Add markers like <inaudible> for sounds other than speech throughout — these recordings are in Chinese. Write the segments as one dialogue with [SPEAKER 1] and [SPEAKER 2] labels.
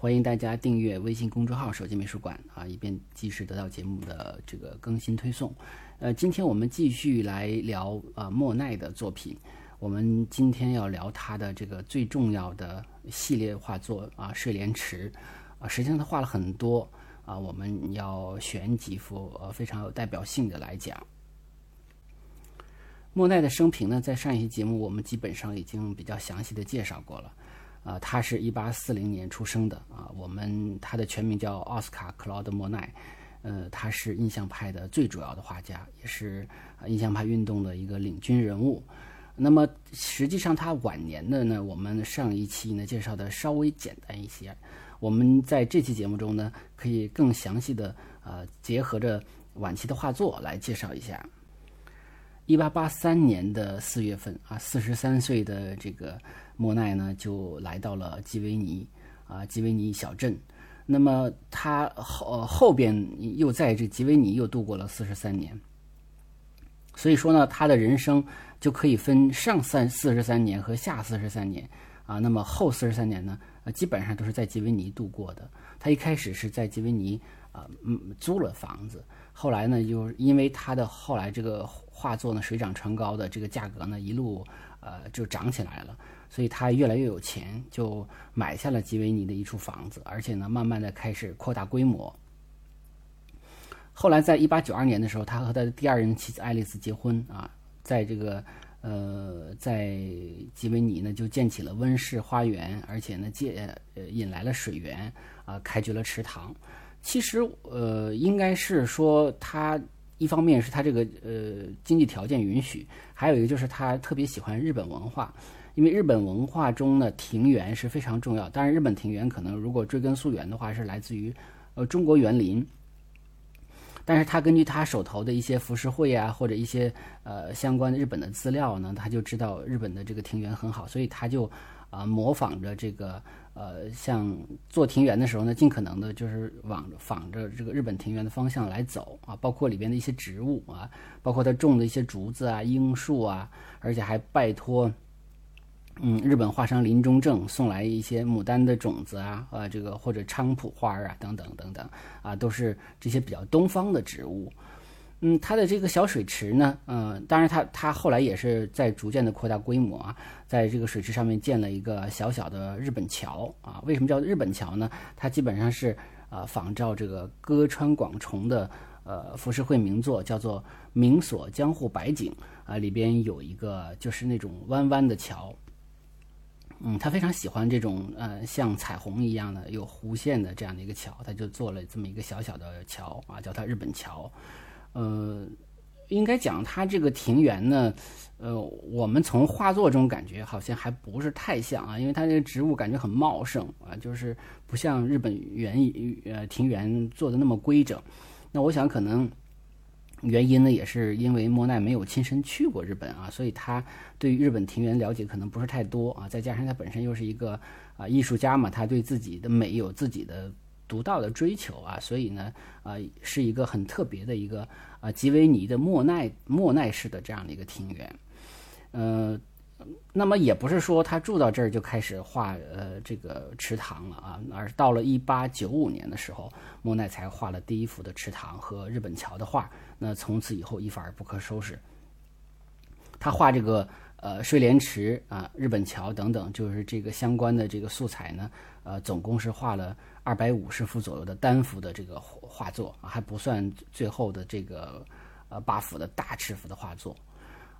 [SPEAKER 1] 欢迎大家订阅微信公众号“手机美术馆”啊，以便及时得到节目的这个更新推送。呃，今天我们继续来聊啊莫奈的作品。我们今天要聊他的这个最重要的系列画作啊《睡莲池》啊，实际上他画了很多啊，我们要选几幅呃非常有代表性的来讲。莫奈的生平呢，在上一期节目我们基本上已经比较详细的介绍过了。啊，他是一八四零年出生的啊。我们他的全名叫奥斯卡·克劳德·莫奈，呃，他是印象派的最主要的画家，也是印象派运动的一个领军人物。那么实际上他晚年的呢，我们上一期呢介绍的稍微简单一些。我们在这期节目中呢，可以更详细的呃结合着晚期的画作来介绍一下。一八八三年的四月份啊，四十三岁的这个。莫奈呢，就来到了基维尼啊，基维尼小镇。那么他后后边又在这基维尼又度过了四十三年。所以说呢，他的人生就可以分上三四十三年和下四十三年啊。那么后四十三年呢，基本上都是在基维尼度过的。他一开始是在基维尼啊，嗯，租了房子。后来呢，又因为他的后来这个画作呢水涨船高的这个价格呢，一路呃就涨起来了。所以他越来越有钱，就买下了吉维尼的一处房子，而且呢，慢慢的开始扩大规模。后来，在一八九二年的时候，他和他的第二任妻子爱丽丝结婚啊，在这个呃，在吉维尼呢，就建起了温室花园，而且呢，借呃引来了水源啊，开掘了池塘。其实呃，应该是说他一方面是他这个呃经济条件允许，还有一个就是他特别喜欢日本文化。因为日本文化中呢，庭园是非常重要。当然，日本庭园可能如果追根溯源的话，是来自于呃中国园林。但是他根据他手头的一些浮世绘啊，或者一些呃相关的日本的资料呢，他就知道日本的这个庭园很好，所以他就啊模仿着这个呃像做庭园的时候呢，尽可能的就是往仿着这个日本庭园的方向来走啊，包括里边的一些植物啊，包括他种的一些竹子啊、樱树啊，而且还拜托。嗯，日本画商林中正送来一些牡丹的种子啊，呃，这个或者菖蒲花啊，等等等等，啊，都是这些比较东方的植物。嗯，它的这个小水池呢，嗯，当然它它后来也是在逐渐的扩大规模啊，在这个水池上面建了一个小小的日本桥啊。为什么叫日本桥呢？它基本上是呃仿照这个歌川广重的呃浮世绘名作，叫做《明锁江户百景》啊，里边有一个就是那种弯弯的桥。嗯，他非常喜欢这种呃像彩虹一样的有弧线的这样的一个桥，他就做了这么一个小小的桥啊，叫它日本桥。呃，应该讲它这个庭园呢，呃，我们从画作中感觉好像还不是太像啊，因为它这个植物感觉很茂盛啊，就是不像日本园呃庭园做的那么规整。那我想可能。原因呢，也是因为莫奈没有亲身去过日本啊，所以他对于日本庭园了解可能不是太多啊。再加上他本身又是一个啊艺术家嘛，他对自己的美有自己的独到的追求啊，所以呢，啊是一个很特别的一个啊吉维尼的莫奈莫奈式的这样的一个庭园，呃。那么也不是说他住到这儿就开始画呃这个池塘了啊，而到了一八九五年的时候，莫奈才画了第一幅的池塘和日本桥的画。那从此以后一发而不可收拾。他画这个呃睡莲池啊、日本桥等等，就是这个相关的这个素材呢，呃，总共是画了二百五十幅左右的单幅的这个画作，还不算最后的这个呃八幅的大尺幅的画作。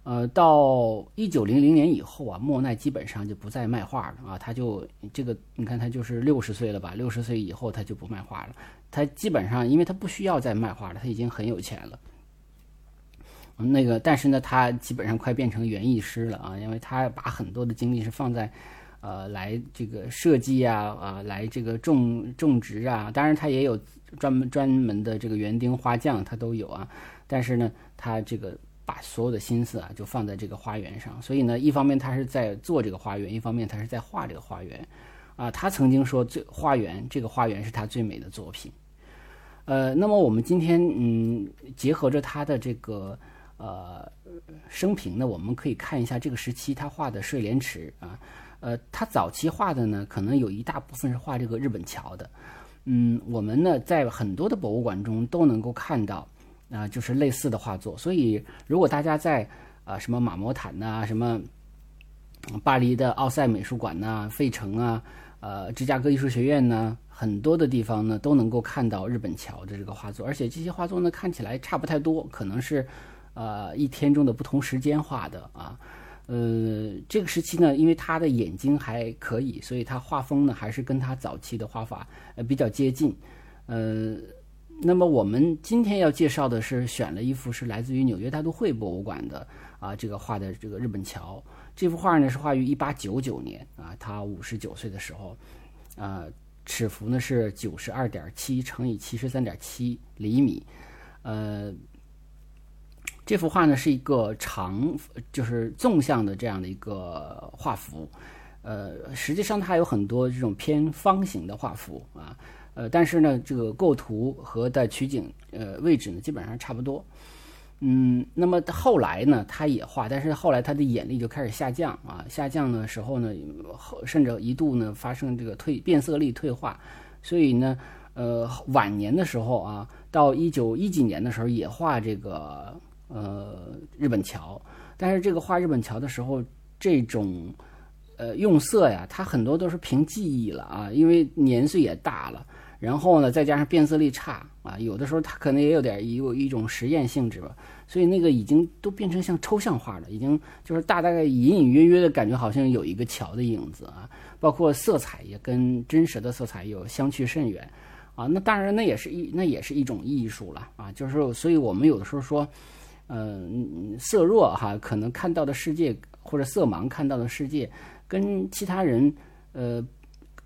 [SPEAKER 1] 呃，到一九零零年以后啊，莫奈基本上就不再卖画了啊。他就这个，你看他就是六十岁了吧？六十岁以后他就不卖画了。他基本上，因为他不需要再卖画了，他已经很有钱了。那个，但是呢，他基本上快变成园艺师了啊，因为他把很多的精力是放在呃来这个设计啊啊来这个种种植啊，当然他也有专门专门的这个园丁花匠，他都有啊。但是呢，他这个把所有的心思啊就放在这个花园上，所以呢，一方面他是在做这个花园，一方面他是在画这个花园。啊，他曾经说最花园这个花园是他最美的作品。呃，那么我们今天嗯，结合着他的这个呃生平呢，我们可以看一下这个时期他画的睡莲池啊。呃，他早期画的呢，可能有一大部分是画这个日本桥的。嗯，我们呢在很多的博物馆中都能够看到啊，就是类似的画作。所以，如果大家在啊什么马摩坦呐，什么巴黎的奥赛美术馆呐，费城啊。呃，芝加哥艺术学院呢，很多的地方呢都能够看到日本桥的这个画作，而且这些画作呢看起来差不太多，可能是呃一天中的不同时间画的啊。呃，这个时期呢，因为他的眼睛还可以，所以他画风呢还是跟他早期的画法呃比较接近。呃，那么我们今天要介绍的是选了一幅是来自于纽约大都会博物馆的啊这个画的这个日本桥。这幅画呢是画于一八九九年啊，他五十九岁的时候，啊，尺幅呢是九十二点七乘以七十三点七厘米，呃，这幅画呢是一个长，就是纵向的这样的一个画幅，呃，实际上它有很多这种偏方形的画幅啊，呃，但是呢，这个构图和的取景呃位置呢基本上差不多。嗯，那么后来呢，他也画，但是后来他的眼力就开始下降啊，下降的时候呢，后甚至一度呢发生这个退变色力退化，所以呢，呃，晚年的时候啊，到一九一几年的时候也画这个呃日本桥，但是这个画日本桥的时候，这种呃用色呀，它很多都是凭记忆了啊，因为年岁也大了。然后呢，再加上变色力差啊，有的时候它可能也有点有一种实验性质吧，所以那个已经都变成像抽象画了，已经就是大大概隐隐约约的感觉，好像有一个桥的影子啊。包括色彩也跟真实的色彩有相去甚远啊。那当然，那也是一那也是一种艺术了啊。就是所以我们有的时候说，嗯，色弱哈，可能看到的世界或者色盲看到的世界，跟其他人呃。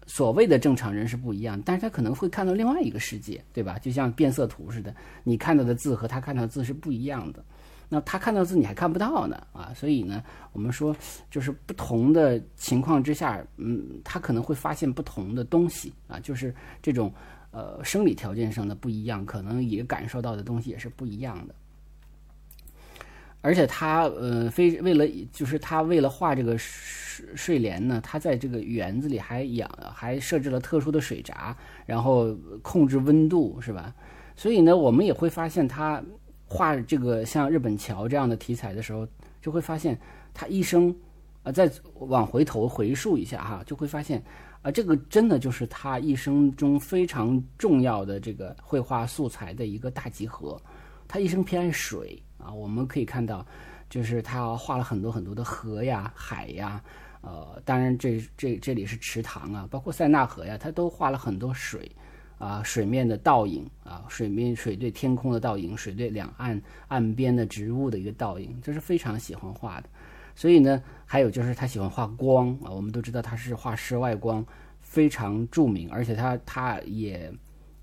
[SPEAKER 1] 所谓的正常人是不一样，但是他可能会看到另外一个世界，对吧？就像变色图似的，你看到的字和他看到的字是不一样的。那他看到字你还看不到呢，啊，所以呢，我们说就是不同的情况之下，嗯，他可能会发现不同的东西啊，就是这种呃生理条件上的不一样，可能也感受到的东西也是不一样的。而且他呃，非为了就是他为了画这个睡睡莲呢，他在这个园子里还养还设置了特殊的水闸，然后控制温度，是吧？所以呢，我们也会发现他画这个像日本桥这样的题材的时候，就会发现他一生啊，再往回头回溯一下哈，就会发现啊，这个真的就是他一生中非常重要的这个绘画素材的一个大集合。他一生偏爱水。啊，我们可以看到，就是他画了很多很多的河呀、海呀，呃，当然这这这里是池塘啊，包括塞纳河呀，他都画了很多水，啊，水面的倒影啊，水面水对天空的倒影，水对两岸岸边的植物的一个倒影，这是非常喜欢画的。所以呢，还有就是他喜欢画光啊，我们都知道他是画室外光非常著名，而且他他也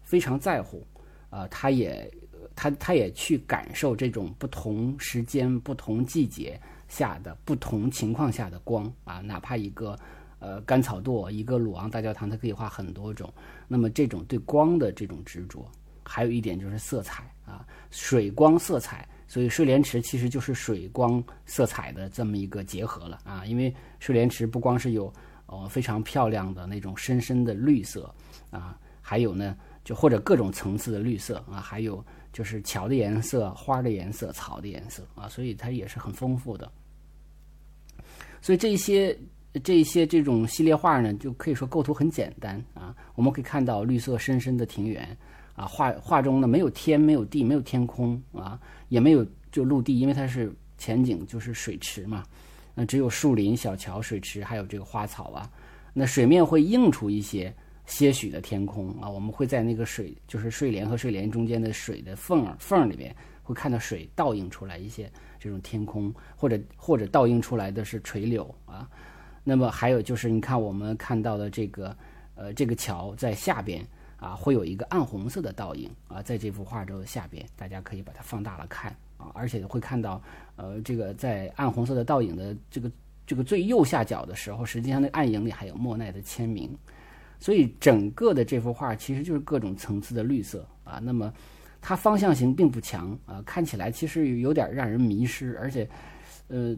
[SPEAKER 1] 非常在乎，啊，他也。他他也去感受这种不同时间、不同季节下的不同情况下的光啊，哪怕一个呃甘草垛、一个鲁昂大教堂，它可以画很多种。那么这种对光的这种执着，还有一点就是色彩啊，水光色彩。所以睡莲池其实就是水光色彩的这么一个结合了啊，因为睡莲池不光是有呃非常漂亮的那种深深的绿色啊，还有呢就或者各种层次的绿色啊，还有。就是桥的颜色、花的颜色、草的颜色啊，所以它也是很丰富的。所以这些、这些这种系列画呢，就可以说构图很简单啊。我们可以看到绿色深深的庭园啊，画画中呢没有天、没有地、没有天空啊，也没有就陆地，因为它是前景就是水池嘛，那只有树林、小桥、水池，还有这个花草啊。那水面会映出一些。些许的天空啊，我们会在那个水，就是睡莲和睡莲中间的水的缝儿缝儿里面，会看到水倒映出来一些这种天空，或者或者倒映出来的是垂柳啊。那么还有就是，你看我们看到的这个，呃，这个桥在下边啊，会有一个暗红色的倒影啊，在这幅画的下边，大家可以把它放大了看啊，而且会看到，呃，这个在暗红色的倒影的这个这个最右下角的时候，实际上那暗影里还有莫奈的签名，所以整个的这幅画其实就是各种层次的绿色啊。那么它方向性并不强啊，看起来其实有点让人迷失，而且，呃。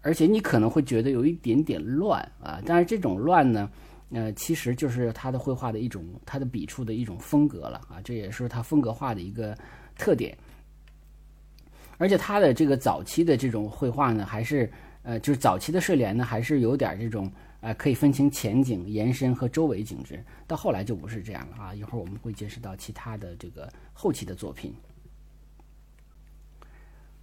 [SPEAKER 1] 而且你可能会觉得有一点点乱啊，但是这种乱呢，呃，其实就是他的绘画的一种，他的笔触的一种风格了啊，这也是他风格化的一个特点。而且他的这个早期的这种绘画呢，还是呃，就是早期的睡莲呢，还是有点这种呃，可以分清前景、延伸和周围景致。到后来就不是这样了啊，一会儿我们会见识到其他的这个后期的作品。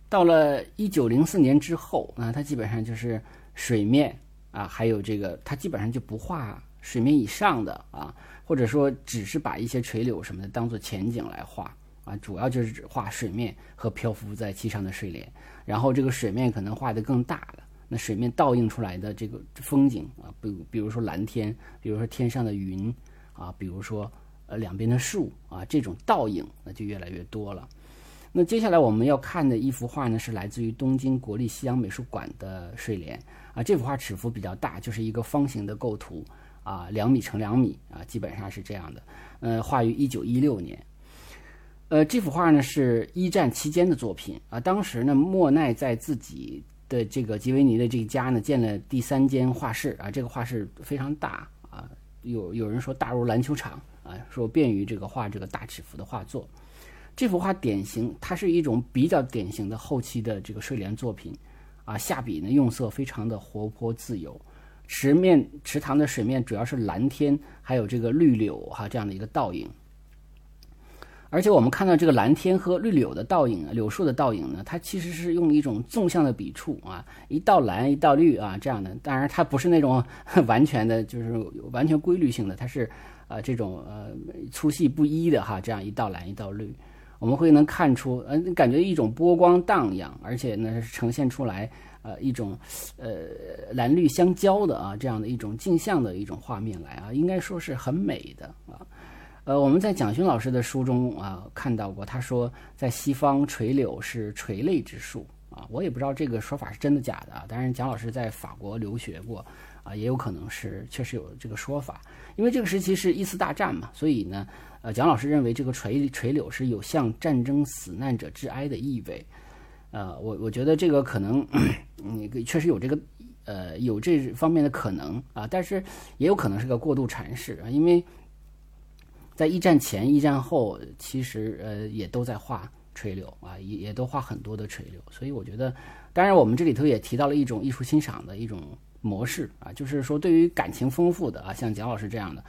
[SPEAKER 1] 到了一九零四年之后啊，他基本上就是水面啊，还有这个，他基本上就不画水面以上的啊，或者说只是把一些垂柳什么的当做前景来画啊，主要就是指画水面和漂浮在其上的睡莲，然后这个水面可能画的更大了，那水面倒映出来的这个风景啊，比比如说蓝天，比如说天上的云啊，比如说呃两边的树啊，这种倒影那就越来越多了。那接下来我们要看的一幅画呢，是来自于东京国立西洋美术馆的睡莲啊。这幅画尺幅比较大，就是一个方形的构图啊，两米乘两米啊，基本上是这样的。呃，画于一九一六年。呃，这幅画呢是一战期间的作品啊。当时呢，莫奈在自己的这个吉维尼的这个家呢建了第三间画室啊，这个画室非常大啊，有有人说大如篮球场啊，说便于这个画这个大尺幅的画作。这幅画典型，它是一种比较典型的后期的这个睡莲作品，啊，下笔呢用色非常的活泼自由，池面池塘的水面主要是蓝天，还有这个绿柳哈这样的一个倒影。而且我们看到这个蓝天和绿柳的倒影，柳树的倒影呢，它其实是用一种纵向的笔触啊，一道蓝一道绿啊这样的。当然它不是那种 <laughs> 完全的，就是完全规律性的，它是呃这种呃粗细不一的哈，这样一道蓝一道绿。我们会能看出，嗯，感觉一种波光荡漾，而且呢呈现出来，呃，一种，呃，蓝绿相交的啊，这样的一种镜像的一种画面来啊，应该说是很美的啊。呃，我们在蒋勋老师的书中啊看到过，他说在西方垂柳是垂泪之树啊，我也不知道这个说法是真的假的啊。当然，蒋老师在法国留学过啊，也有可能是确实有这个说法，因为这个时期是一次大战嘛，所以呢。呃，蒋老师认为这个垂垂柳是有向战争死难者致哀的意味，呃，我我觉得这个可能，嗯，确实有这个，呃，有这方面的可能啊，但是也有可能是个过度阐释啊，因为在一战前、一战后，其实呃也都在画垂柳啊，也也都画很多的垂柳，所以我觉得，当然我们这里头也提到了一种艺术欣赏的一种模式啊，就是说对于感情丰富的啊，像蒋老师这样的。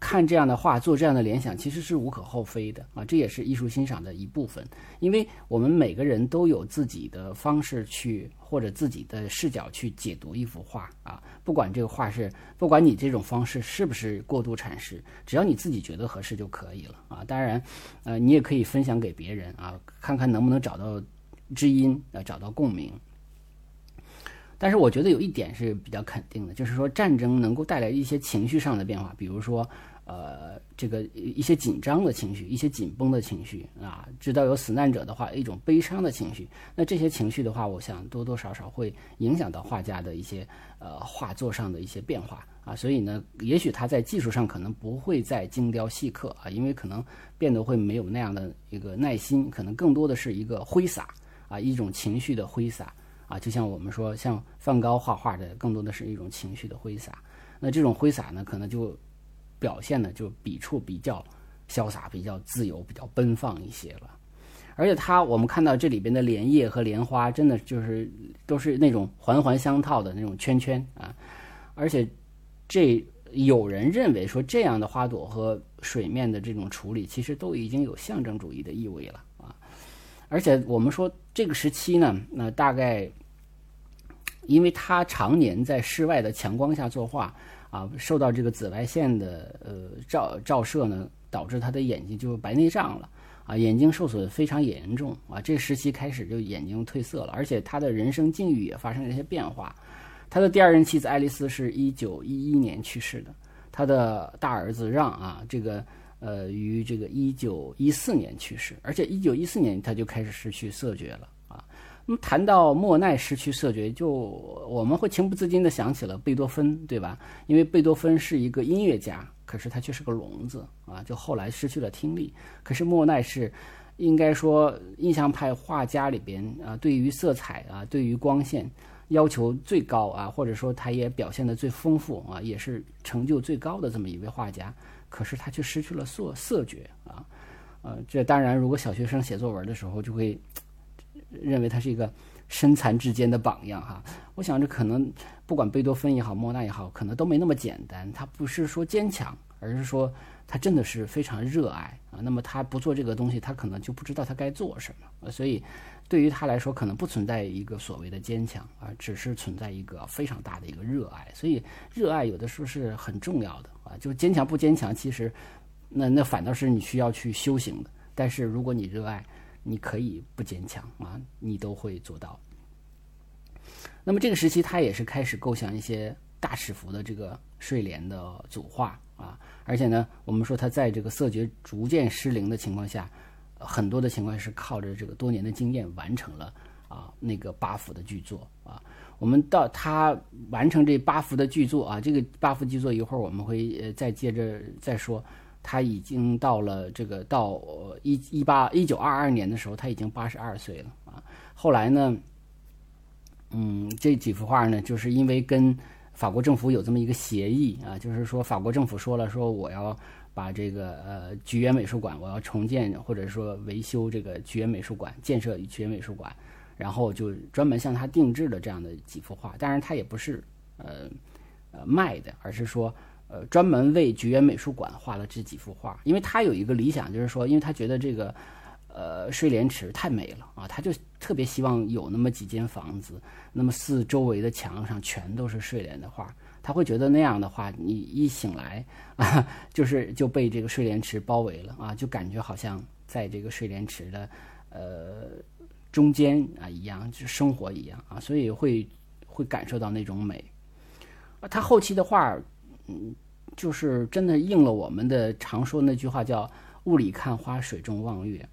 [SPEAKER 1] 看这样的画，做这样的联想，其实是无可厚非的啊，这也是艺术欣赏的一部分。因为我们每个人都有自己的方式去，或者自己的视角去解读一幅画啊。不管这个画是，不管你这种方式是不是过度阐释，只要你自己觉得合适就可以了啊。当然，呃，你也可以分享给别人啊，看看能不能找到知音，呃，找到共鸣。但是我觉得有一点是比较肯定的，就是说战争能够带来一些情绪上的变化，比如说，呃，这个一些紧张的情绪，一些紧绷的情绪啊，知道有死难者的话，一种悲伤的情绪。那这些情绪的话，我想多多少少会影响到画家的一些呃画作上的一些变化啊。所以呢，也许他在技术上可能不会再精雕细刻啊，因为可能变得会没有那样的一个耐心，可能更多的是一个挥洒啊，一种情绪的挥洒。啊，就像我们说，像梵高画画的，更多的是一种情绪的挥洒。那这种挥洒呢，可能就表现的就笔触比较潇洒、比较自由、比较奔放一些了。而且它，我们看到这里边的莲叶和莲花，真的就是都是那种环环相套的那种圈圈啊。而且这有人认为说，这样的花朵和水面的这种处理，其实都已经有象征主义的意味了啊。而且我们说这个时期呢，那大概。因为他常年在室外的强光下作画，啊，受到这个紫外线的呃照照射呢，导致他的眼睛就白内障了，啊，眼睛受损非常严重，啊，这时期开始就眼睛褪色了，而且他的人生境遇也发生了一些变化，他的第二任妻子爱丽丝是一九一一年去世的，他的大儿子让啊，这个呃于这个一九一四年去世，而且一九一四年他就开始失去色觉了。那么谈到莫奈失去色觉，就我们会情不自禁地想起了贝多芬，对吧？因为贝多芬是一个音乐家，可是他却是个聋子啊，就后来失去了听力。可是莫奈是。应该说，印象派画家里边啊，对于色彩啊，对于光线要求最高啊，或者说他也表现的最丰富啊，也是成就最高的这么一位画家。可是他却失去了色色觉啊，呃，这当然，如果小学生写作文的时候就会认为他是一个身残志坚的榜样哈。我想这可能不管贝多芬也好，莫奈也好，可能都没那么简单。他不是说坚强，而是说。他真的是非常热爱啊，那么他不做这个东西，他可能就不知道他该做什么。所以，对于他来说，可能不存在一个所谓的坚强啊，只是存在一个非常大的一个热爱。所以，热爱有的时候是很重要的啊。就坚强不坚强，其实那那反倒是你需要去修行的。但是，如果你热爱，你可以不坚强啊，你都会做到。那么这个时期，他也是开始构想一些大尺幅的这个睡莲的组画。啊，而且呢，我们说他在这个色觉逐渐失灵的情况下，很多的情况是靠着这个多年的经验完成了啊那个八幅的巨作啊。我们到他完成这八幅的巨作啊，这个八幅巨作一会儿我们会呃再接着再说。他已经到了这个到一一八一九二二年的时候，他已经八十二岁了啊。后来呢，嗯，这几幅画呢，就是因为跟法国政府有这么一个协议啊，就是说法国政府说了，说我要把这个呃菊园美术馆，我要重建或者说维修这个菊园美术馆，建设菊园美术馆，然后就专门向他定制了这样的几幅画。当然，他也不是呃呃卖的，而是说呃专门为菊园美术馆画了这几幅画，因为他有一个理想，就是说，因为他觉得这个。呃，睡莲池太美了啊！他就特别希望有那么几间房子，那么四周围的墙上全都是睡莲的画，他会觉得那样的话，你一醒来啊，<laughs> 就是就被这个睡莲池包围了啊，就感觉好像在这个睡莲池的呃中间啊一样，就生活一样啊，所以会会感受到那种美。他后期的画，嗯，就是真的应了我们的常说那句话，叫“雾里看花，水中望月”。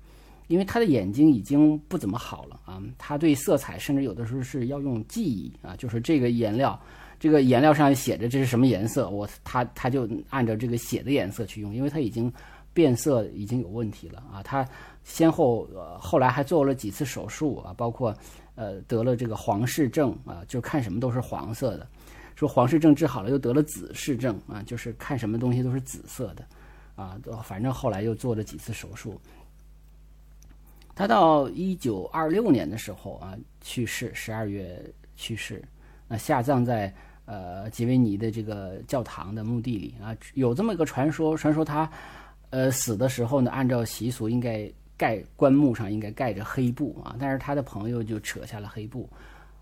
[SPEAKER 1] 因为他的眼睛已经不怎么好了啊，他对色彩甚至有的时候是要用记忆啊，就是这个颜料，这个颜料上写着这是什么颜色，我他他就按照这个写的颜色去用，因为他已经变色已经有问题了啊，他先后呃后来还做了几次手术啊，包括呃得了这个黄视症啊，就看什么都是黄色的，说黄氏症治好了又得了紫视症啊，就是看什么东西都是紫色的啊，反正后来又做了几次手术。他到一九二六年的时候啊去世，十二月去世，那下葬在呃吉维尼的这个教堂的墓地里啊。有这么一个传说，传说他呃死的时候呢，按照习俗应该盖棺木上应该盖着黑布啊，但是他的朋友就扯下了黑布，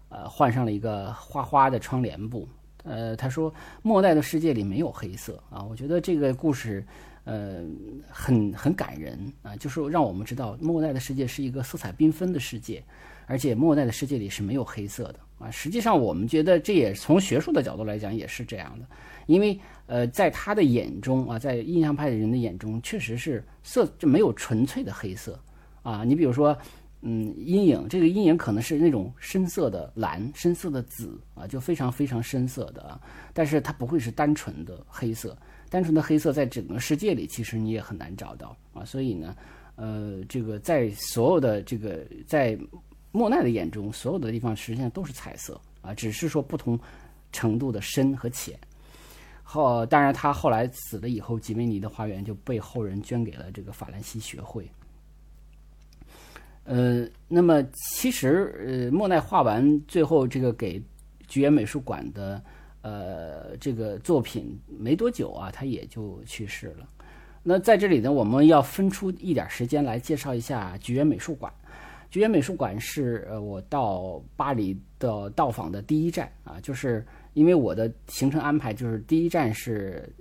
[SPEAKER 1] 呃换上了一个花花的窗帘布。呃，他说末代的世界里没有黑色啊。我觉得这个故事。呃，很很感人啊，就是让我们知道末代的世界是一个色彩缤纷的世界，而且末代的世界里是没有黑色的啊。实际上，我们觉得这也从学术的角度来讲也是这样的，因为呃，在他的眼中啊，在印象派的人的眼中，确实是色就没有纯粹的黑色啊。你比如说，嗯，阴影，这个阴影可能是那种深色的蓝、深色的紫啊，就非常非常深色的啊，但是它不会是单纯的黑色。单纯的黑色在整个世界里，其实你也很难找到啊。所以呢，呃，这个在所有的这个在莫奈的眼中，所有的地方实际上都是彩色啊，只是说不同程度的深和浅。后当然，他后来死了以后，吉梅尼的花园就被后人捐给了这个法兰西学会。呃，那么其实呃，莫奈画完最后这个给菊园美术馆的。呃，这个作品没多久啊，他也就去世了。那在这里呢，我们要分出一点时间来介绍一下菊园美术馆。菊园美术馆是呃我到巴黎的到访的第一站啊，就是因为我的行程安排就是第一站是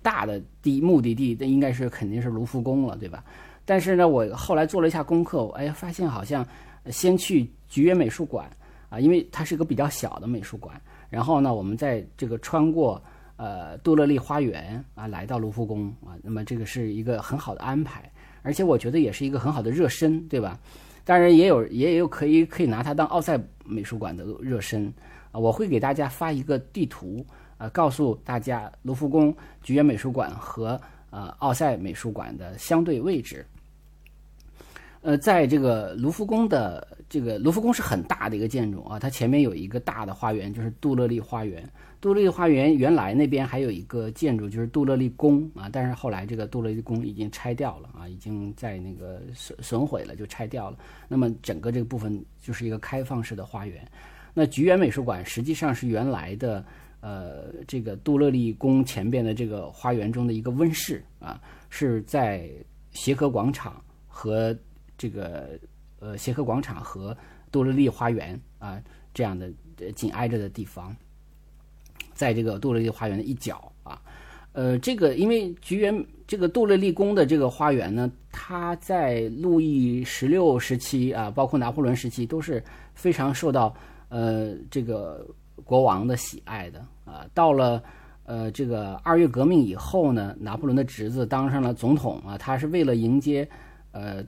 [SPEAKER 1] 大的第目的地，那应该是肯定是卢浮宫了，对吧？但是呢，我后来做了一下功课，哎，发现好像先去菊园美术馆啊，因为它是一个比较小的美术馆。然后呢，我们在这个穿过呃杜乐丽花园啊，来到卢浮宫啊，那么这个是一个很好的安排，而且我觉得也是一个很好的热身，对吧？当然也有也有可以可以拿它当奥赛美术馆的热身啊。我会给大家发一个地图啊，告诉大家卢浮宫、菊园美术馆和呃奥赛美术馆的相对位置。呃，在这个卢浮宫的这个卢浮宫是很大的一个建筑啊，它前面有一个大的花园，就是杜乐丽花园。杜乐丽花园原来那边还有一个建筑，就是杜乐丽宫啊，但是后来这个杜乐丽宫已经拆掉了啊，已经在那个损损毁了，就拆掉了。那么整个这个部分就是一个开放式的花园。那菊园美术馆实际上是原来的呃这个杜乐丽宫前边的这个花园中的一个温室啊，是在协和广场和这个呃协和广场和杜乐丽花园啊这样的紧挨着的地方，在这个杜乐丽花园的一角啊，呃，这个因为菊园这个杜乐丽宫的这个花园呢，它在路易十六时期啊，包括拿破仑时期都是非常受到呃这个国王的喜爱的啊。到了呃这个二月革命以后呢，拿破仑的侄子当上了总统啊，他是为了迎接呃。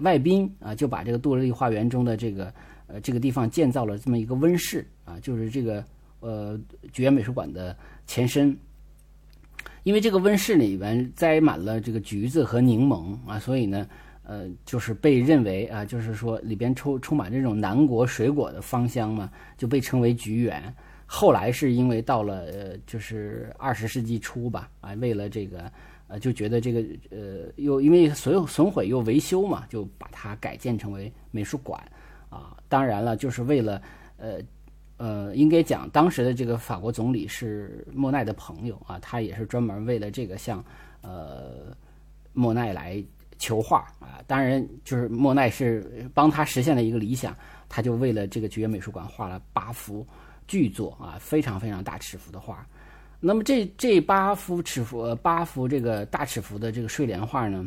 [SPEAKER 1] 外宾啊，就把这个杜乐丽花园中的这个呃这个地方建造了这么一个温室啊，就是这个呃菊园美术馆的前身。因为这个温室里边栽满了这个橘子和柠檬啊，所以呢，呃，就是被认为啊，就是说里边充充满这种南国水果的芳香嘛，就被称为菊园。后来是因为到了呃，就是二十世纪初吧，啊，为了这个。呃，就觉得这个呃，又因为所有损毁又维修嘛，就把它改建成为美术馆啊。当然了，就是为了呃呃，应该讲当时的这个法国总理是莫奈的朋友啊，他也是专门为了这个向呃莫奈来求画啊。当然，就是莫奈是帮他实现了一个理想，他就为了这个菊园美术馆画了八幅巨作啊，非常非常大尺幅的画。那么这这八幅尺幅，八幅这个大尺幅的这个睡莲画呢，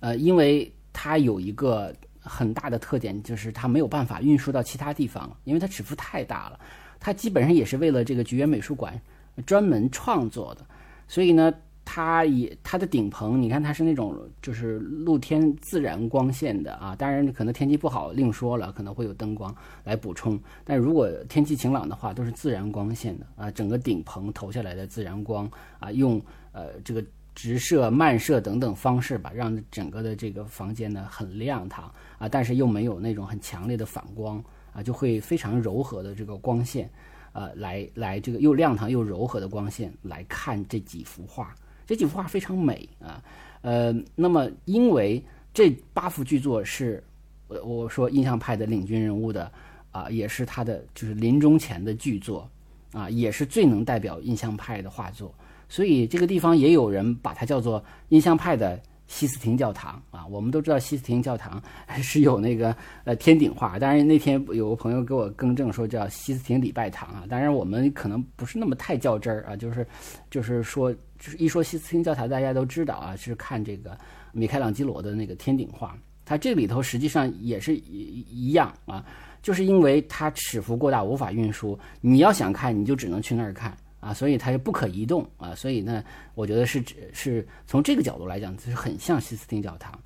[SPEAKER 1] 呃，因为它有一个很大的特点，就是它没有办法运输到其他地方，因为它尺幅太大了。它基本上也是为了这个菊园美术馆专门创作的，所以呢。它也它的顶棚，你看它是那种就是露天自然光线的啊，当然可能天气不好另说了，可能会有灯光来补充。但如果天气晴朗的话，都是自然光线的啊，整个顶棚投下来的自然光啊，用呃这个直射、漫射等等方式吧，让整个的这个房间呢很亮堂啊，但是又没有那种很强烈的反光啊，就会非常柔和的这个光线，呃，来来这个又亮堂又柔和的光线来看这几幅画。这几幅画非常美啊，呃，那么因为这八幅巨作是，我我说印象派的领军人物的啊，也是他的就是临终前的巨作啊，也是最能代表印象派的画作，所以这个地方也有人把它叫做印象派的。西斯廷教堂啊，我们都知道西斯廷教堂 <laughs> 是有那个呃天顶画，当然那天有个朋友给我更正说叫西斯廷礼拜堂啊，当然我们可能不是那么太较真儿啊，就是就是说就是一说西斯廷教堂，大家都知道啊，是看这个米开朗基罗的那个天顶画，它这里头实际上也是一一样啊，就是因为它尺幅过大无法运输，你要想看你就只能去那儿看。啊，所以它就不可移动啊，所以呢，我觉得是指是从这个角度来讲，就是很像西斯廷教堂。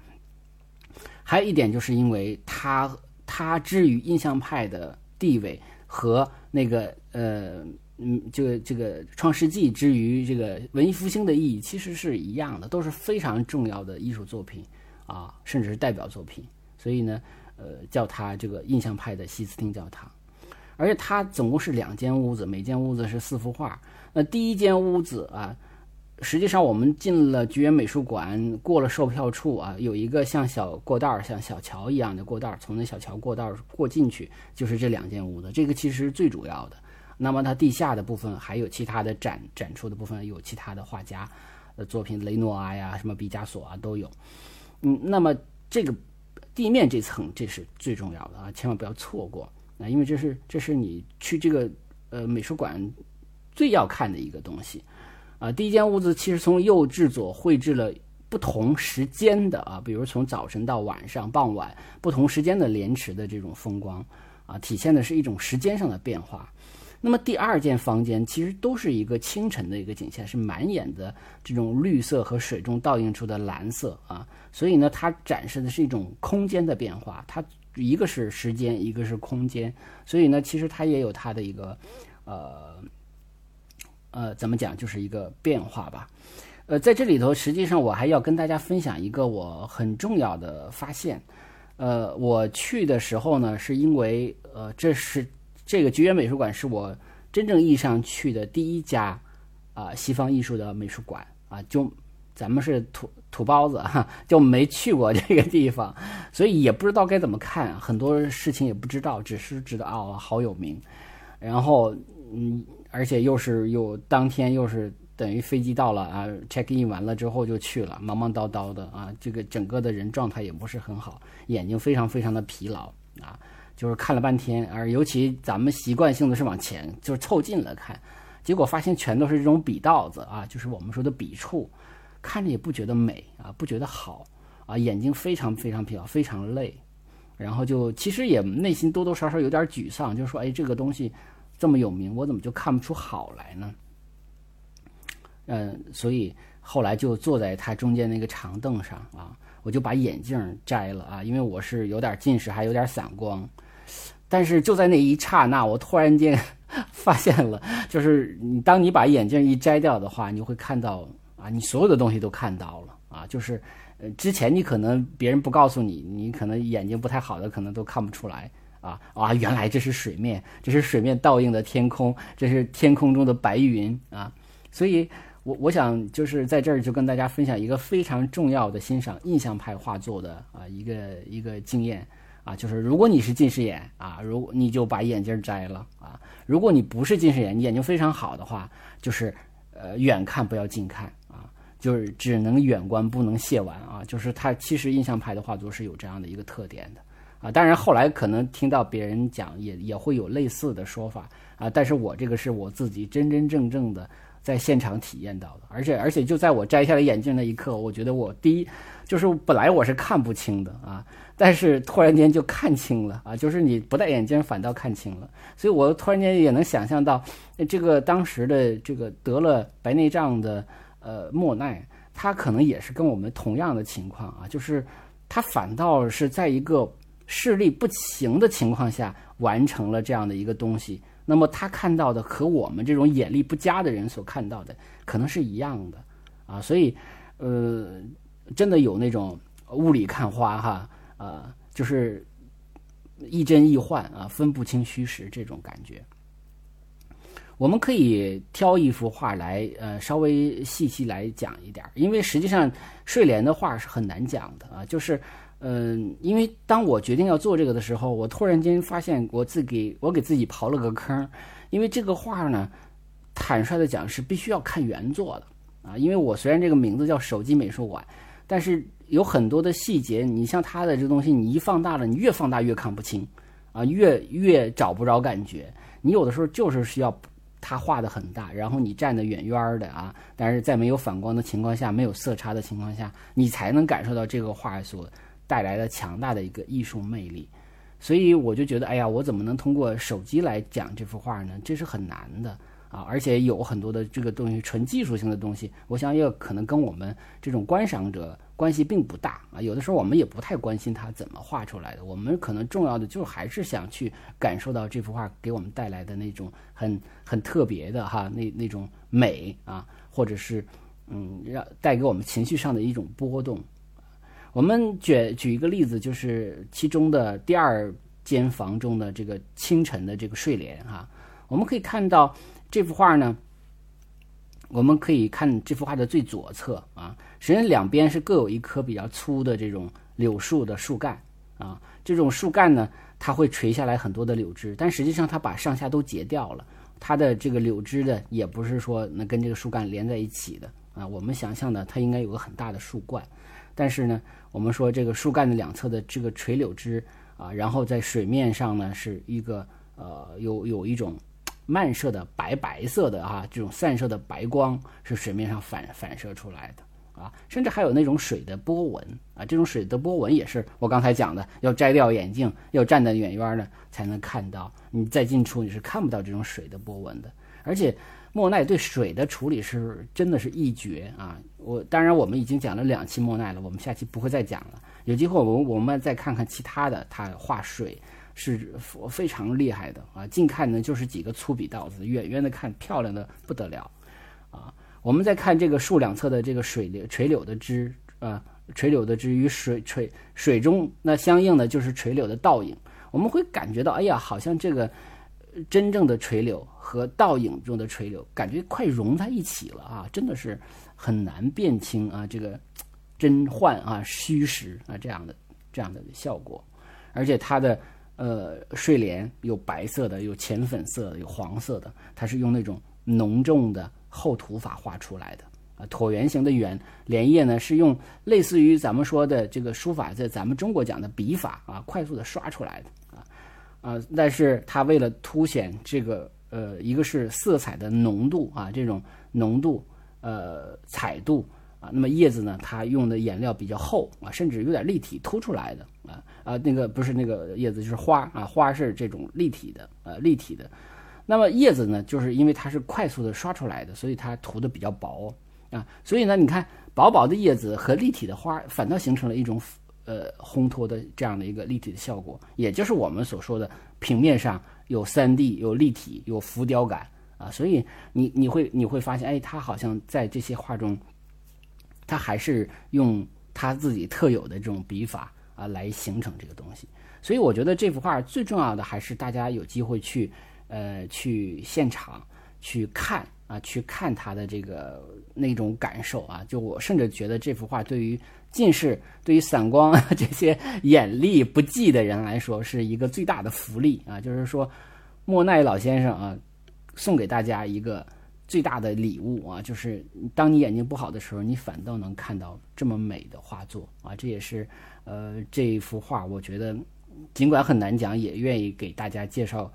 [SPEAKER 1] 还有一点，就是因为它它之于印象派的地位和那个呃嗯，这个这个创世纪之于这个文艺复兴的意义其实是一样的，都是非常重要的艺术作品啊，甚至是代表作品。所以呢，呃，叫它这个印象派的西斯廷教堂。而且它总共是两间屋子，每间屋子是四幅画。那第一间屋子啊，实际上我们进了菊园美术馆，过了售票处啊，有一个像小过道儿、像小桥一样的过道儿，从那小桥过道儿过进去，就是这两间屋子。这个其实最主要的。那么它地下的部分还有其他的展展出的部分，有其他的画家的作品，雷诺阿呀、什么毕加索啊都有。嗯，那么这个地面这层这是最重要的啊，千万不要错过。啊，因为这是这是你去这个呃美术馆最要看的一个东西啊。第一间屋子其实从右至左绘制了不同时间的啊，比如从早晨到晚上、傍晚不同时间的莲池的这种风光啊，体现的是一种时间上的变化。那么第二间房间其实都是一个清晨的一个景象，是满眼的这种绿色和水中倒映出的蓝色啊，所以呢，它展示的是一种空间的变化，它一个是时间，一个是空间，所以呢，其实它也有它的一个呃呃怎么讲，就是一个变化吧。呃，在这里头，实际上我还要跟大家分享一个我很重要的发现。呃，我去的时候呢，是因为呃，这是。这个菊园美术馆是我真正意义上去的第一家啊西方艺术的美术馆。啊，就咱们是土土包子哈，<laughs> 就没去过这个地方，<laughs> 所以也不知道该怎么看，很多事情也不知道，只是知道哦好有名，然后嗯，而且又是又当天又是等于飞机到了啊，check in 完了之后就去了，忙忙叨叨的啊，这个整个的人状态也不是很好，眼睛非常非常的疲劳啊。就是看了半天，而尤其咱们习惯性的是往前，就是凑近了看，结果发现全都是这种笔道子啊，就是我们说的笔触，看着也不觉得美啊，不觉得好啊，眼睛非常非常疲劳，非常累，然后就其实也内心多多少少有点沮丧，就说，哎，这个东西这么有名，我怎么就看不出好来呢？嗯，所以后来就坐在它中间那个长凳上啊，我就把眼镜摘了啊，因为我是有点近视，还有点散光。但是就在那一刹那，我突然间发现了，<laughs> 就是你当你把眼镜一摘掉的话，你会看到啊，你所有的东西都看到了啊，就是呃，之前你可能别人不告诉你，你可能眼睛不太好的可能都看不出来啊啊，原来这是水面，这是水面倒映的天空，这是天空中的白云啊，所以我我想就是在这儿就跟大家分享一个非常重要的欣赏印象派画作的啊一个一个经验。啊，就是如果你是近视眼啊，如你就把眼镜摘了啊。如果你不是近视眼，你眼睛非常好的话，就是呃远看不要近看啊，就是只能远观不能亵玩啊。就是它其实印象派的画作是有这样的一个特点的啊。当然后来可能听到别人讲也也会有类似的说法啊，但是我这个是我自己真真正正的在现场体验到的，而且而且就在我摘下来眼镜那一刻，我觉得我第一就是本来我是看不清的啊。但是突然间就看清了啊，就是你不戴眼镜反倒看清了，所以我突然间也能想象到，这个当时的这个得了白内障的呃莫奈，他可能也是跟我们同样的情况啊，就是他反倒是在一个视力不行的情况下完成了这样的一个东西，那么他看到的和我们这种眼力不佳的人所看到的可能是一样的啊，所以呃，真的有那种雾里看花哈。啊，就是亦真亦幻啊，分不清虚实这种感觉。我们可以挑一幅画来，呃，稍微细细来讲一点，因为实际上睡莲的画是很难讲的啊。就是，嗯，因为当我决定要做这个的时候，我突然间发现我自己我给自己刨了个坑，因为这个画呢，坦率的讲是必须要看原作的啊。因为我虽然这个名字叫手机美术馆，但是。有很多的细节，你像他的这东西，你一放大了，你越放大越看不清，啊，越越找不着感觉。你有的时候就是需要他画的很大，然后你站得远远的啊，但是在没有反光的情况下，没有色差的情况下，你才能感受到这个画所带来的强大的一个艺术魅力。所以我就觉得，哎呀，我怎么能通过手机来讲这幅画呢？这是很难的啊，而且有很多的这个东西，纯技术性的东西，我想也可能跟我们这种观赏者。关系并不大啊，有的时候我们也不太关心它怎么画出来的，我们可能重要的就还是想去感受到这幅画给我们带来的那种很很特别的哈那那种美啊，或者是嗯让带给我们情绪上的一种波动。我们举举一个例子，就是其中的第二间房中的这个清晨的这个睡莲哈，我们可以看到这幅画呢，我们可以看这幅画的最左侧啊。实际上两边是各有一棵比较粗的这种柳树的树干啊，这种树干呢，它会垂下来很多的柳枝，但实际上它把上下都截掉了，它的这个柳枝的也不是说能跟这个树干连在一起的啊。我们想象的它应该有个很大的树冠，但是呢，我们说这个树干的两侧的这个垂柳枝啊，然后在水面上呢是一个呃有有一种漫射的白白色的啊，这种散射的白光是水面上反反射出来的。啊，甚至还有那种水的？波纹啊，这种水的？波纹也是我刚才讲的，要摘掉眼镜，要站得远远的？才能看到，你再近处你是看不到这种水的？波纹的。而且莫奈对水的？处理是真的？是一绝啊！我当然我们已经讲了两期莫奈了，我们下期不会再讲了。有机会我们我们再看看其他的，他画水是非常厉害的啊！近看呢就是几个粗笔道子，远远的看漂亮的不得了啊！我们再看这个树两侧的这个水流垂柳的枝啊，垂柳的枝与水垂水中那相应的就是垂柳的倒影，我们会感觉到，哎呀，好像这个真正的垂柳和倒影中的垂柳感觉快融在一起了啊！真的是很难辨清啊，这个真幻啊、虚实啊这样的这样的效果，而且它的呃睡莲有白色的，有浅粉色的，有黄色的，它是用那种浓重的。厚涂法画出来的啊，椭圆形的圆莲叶呢，是用类似于咱们说的这个书法，在咱们中国讲的笔法啊，快速的刷出来的啊啊，但是它为了凸显这个呃，一个是色彩的浓度啊，这种浓度呃彩度那么叶子呢，它用的颜料比较厚啊，甚至有点立体凸出来的啊啊，那个不是那个叶子，就是花啊，花是这种立体的呃立体的。那么叶子呢，就是因为它是快速的刷出来的，所以它涂的比较薄啊。所以呢，你看薄薄的叶子和立体的花，反倒形成了一种呃烘托的这样的一个立体的效果，也就是我们所说的平面上有三 D、有立体、有浮雕感啊。所以你你会你会发现，哎，它好像在这些画中，他还是用他自己特有的这种笔法啊来形成这个东西。所以我觉得这幅画最重要的还是大家有机会去。呃，去现场去看啊，去看他的这个那种感受啊，就我甚至觉得这幅画对于近视、对于散光 <laughs> 这些眼力不济的人来说，是一个最大的福利啊。就是说，莫奈老先生啊，送给大家一个最大的礼物啊，就是当你眼睛不好的时候，你反倒能看到这么美的画作啊。这也是呃这幅画，我觉得尽管很难讲，也愿意给大家介绍。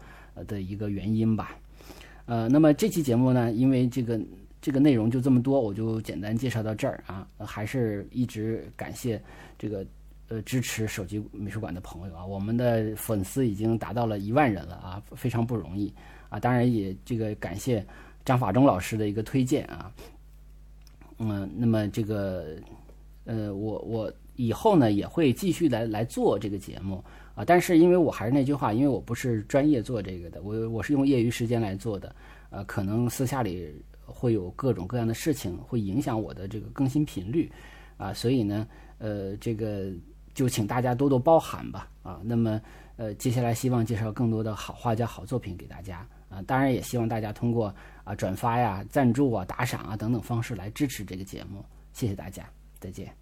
[SPEAKER 1] 的一个原因吧，呃，那么这期节目呢，因为这个这个内容就这么多，我就简单介绍到这儿啊。还是一直感谢这个呃支持手机美术馆的朋友啊，我们的粉丝已经达到了一万人了啊，非常不容易啊。当然也这个感谢张法中老师的一个推荐啊，嗯，那么这个呃我我以后呢也会继续来来做这个节目。啊，但是因为我还是那句话，因为我不是专业做这个的，我我是用业余时间来做的，呃，可能私下里会有各种各样的事情会影响我的这个更新频率，啊，所以呢，呃，这个就请大家多多包涵吧，啊，那么呃，接下来希望介绍更多的好画家、好作品给大家，啊，当然也希望大家通过啊转发呀、赞助啊、打赏啊等等方式来支持这个节目，谢谢大家，再见。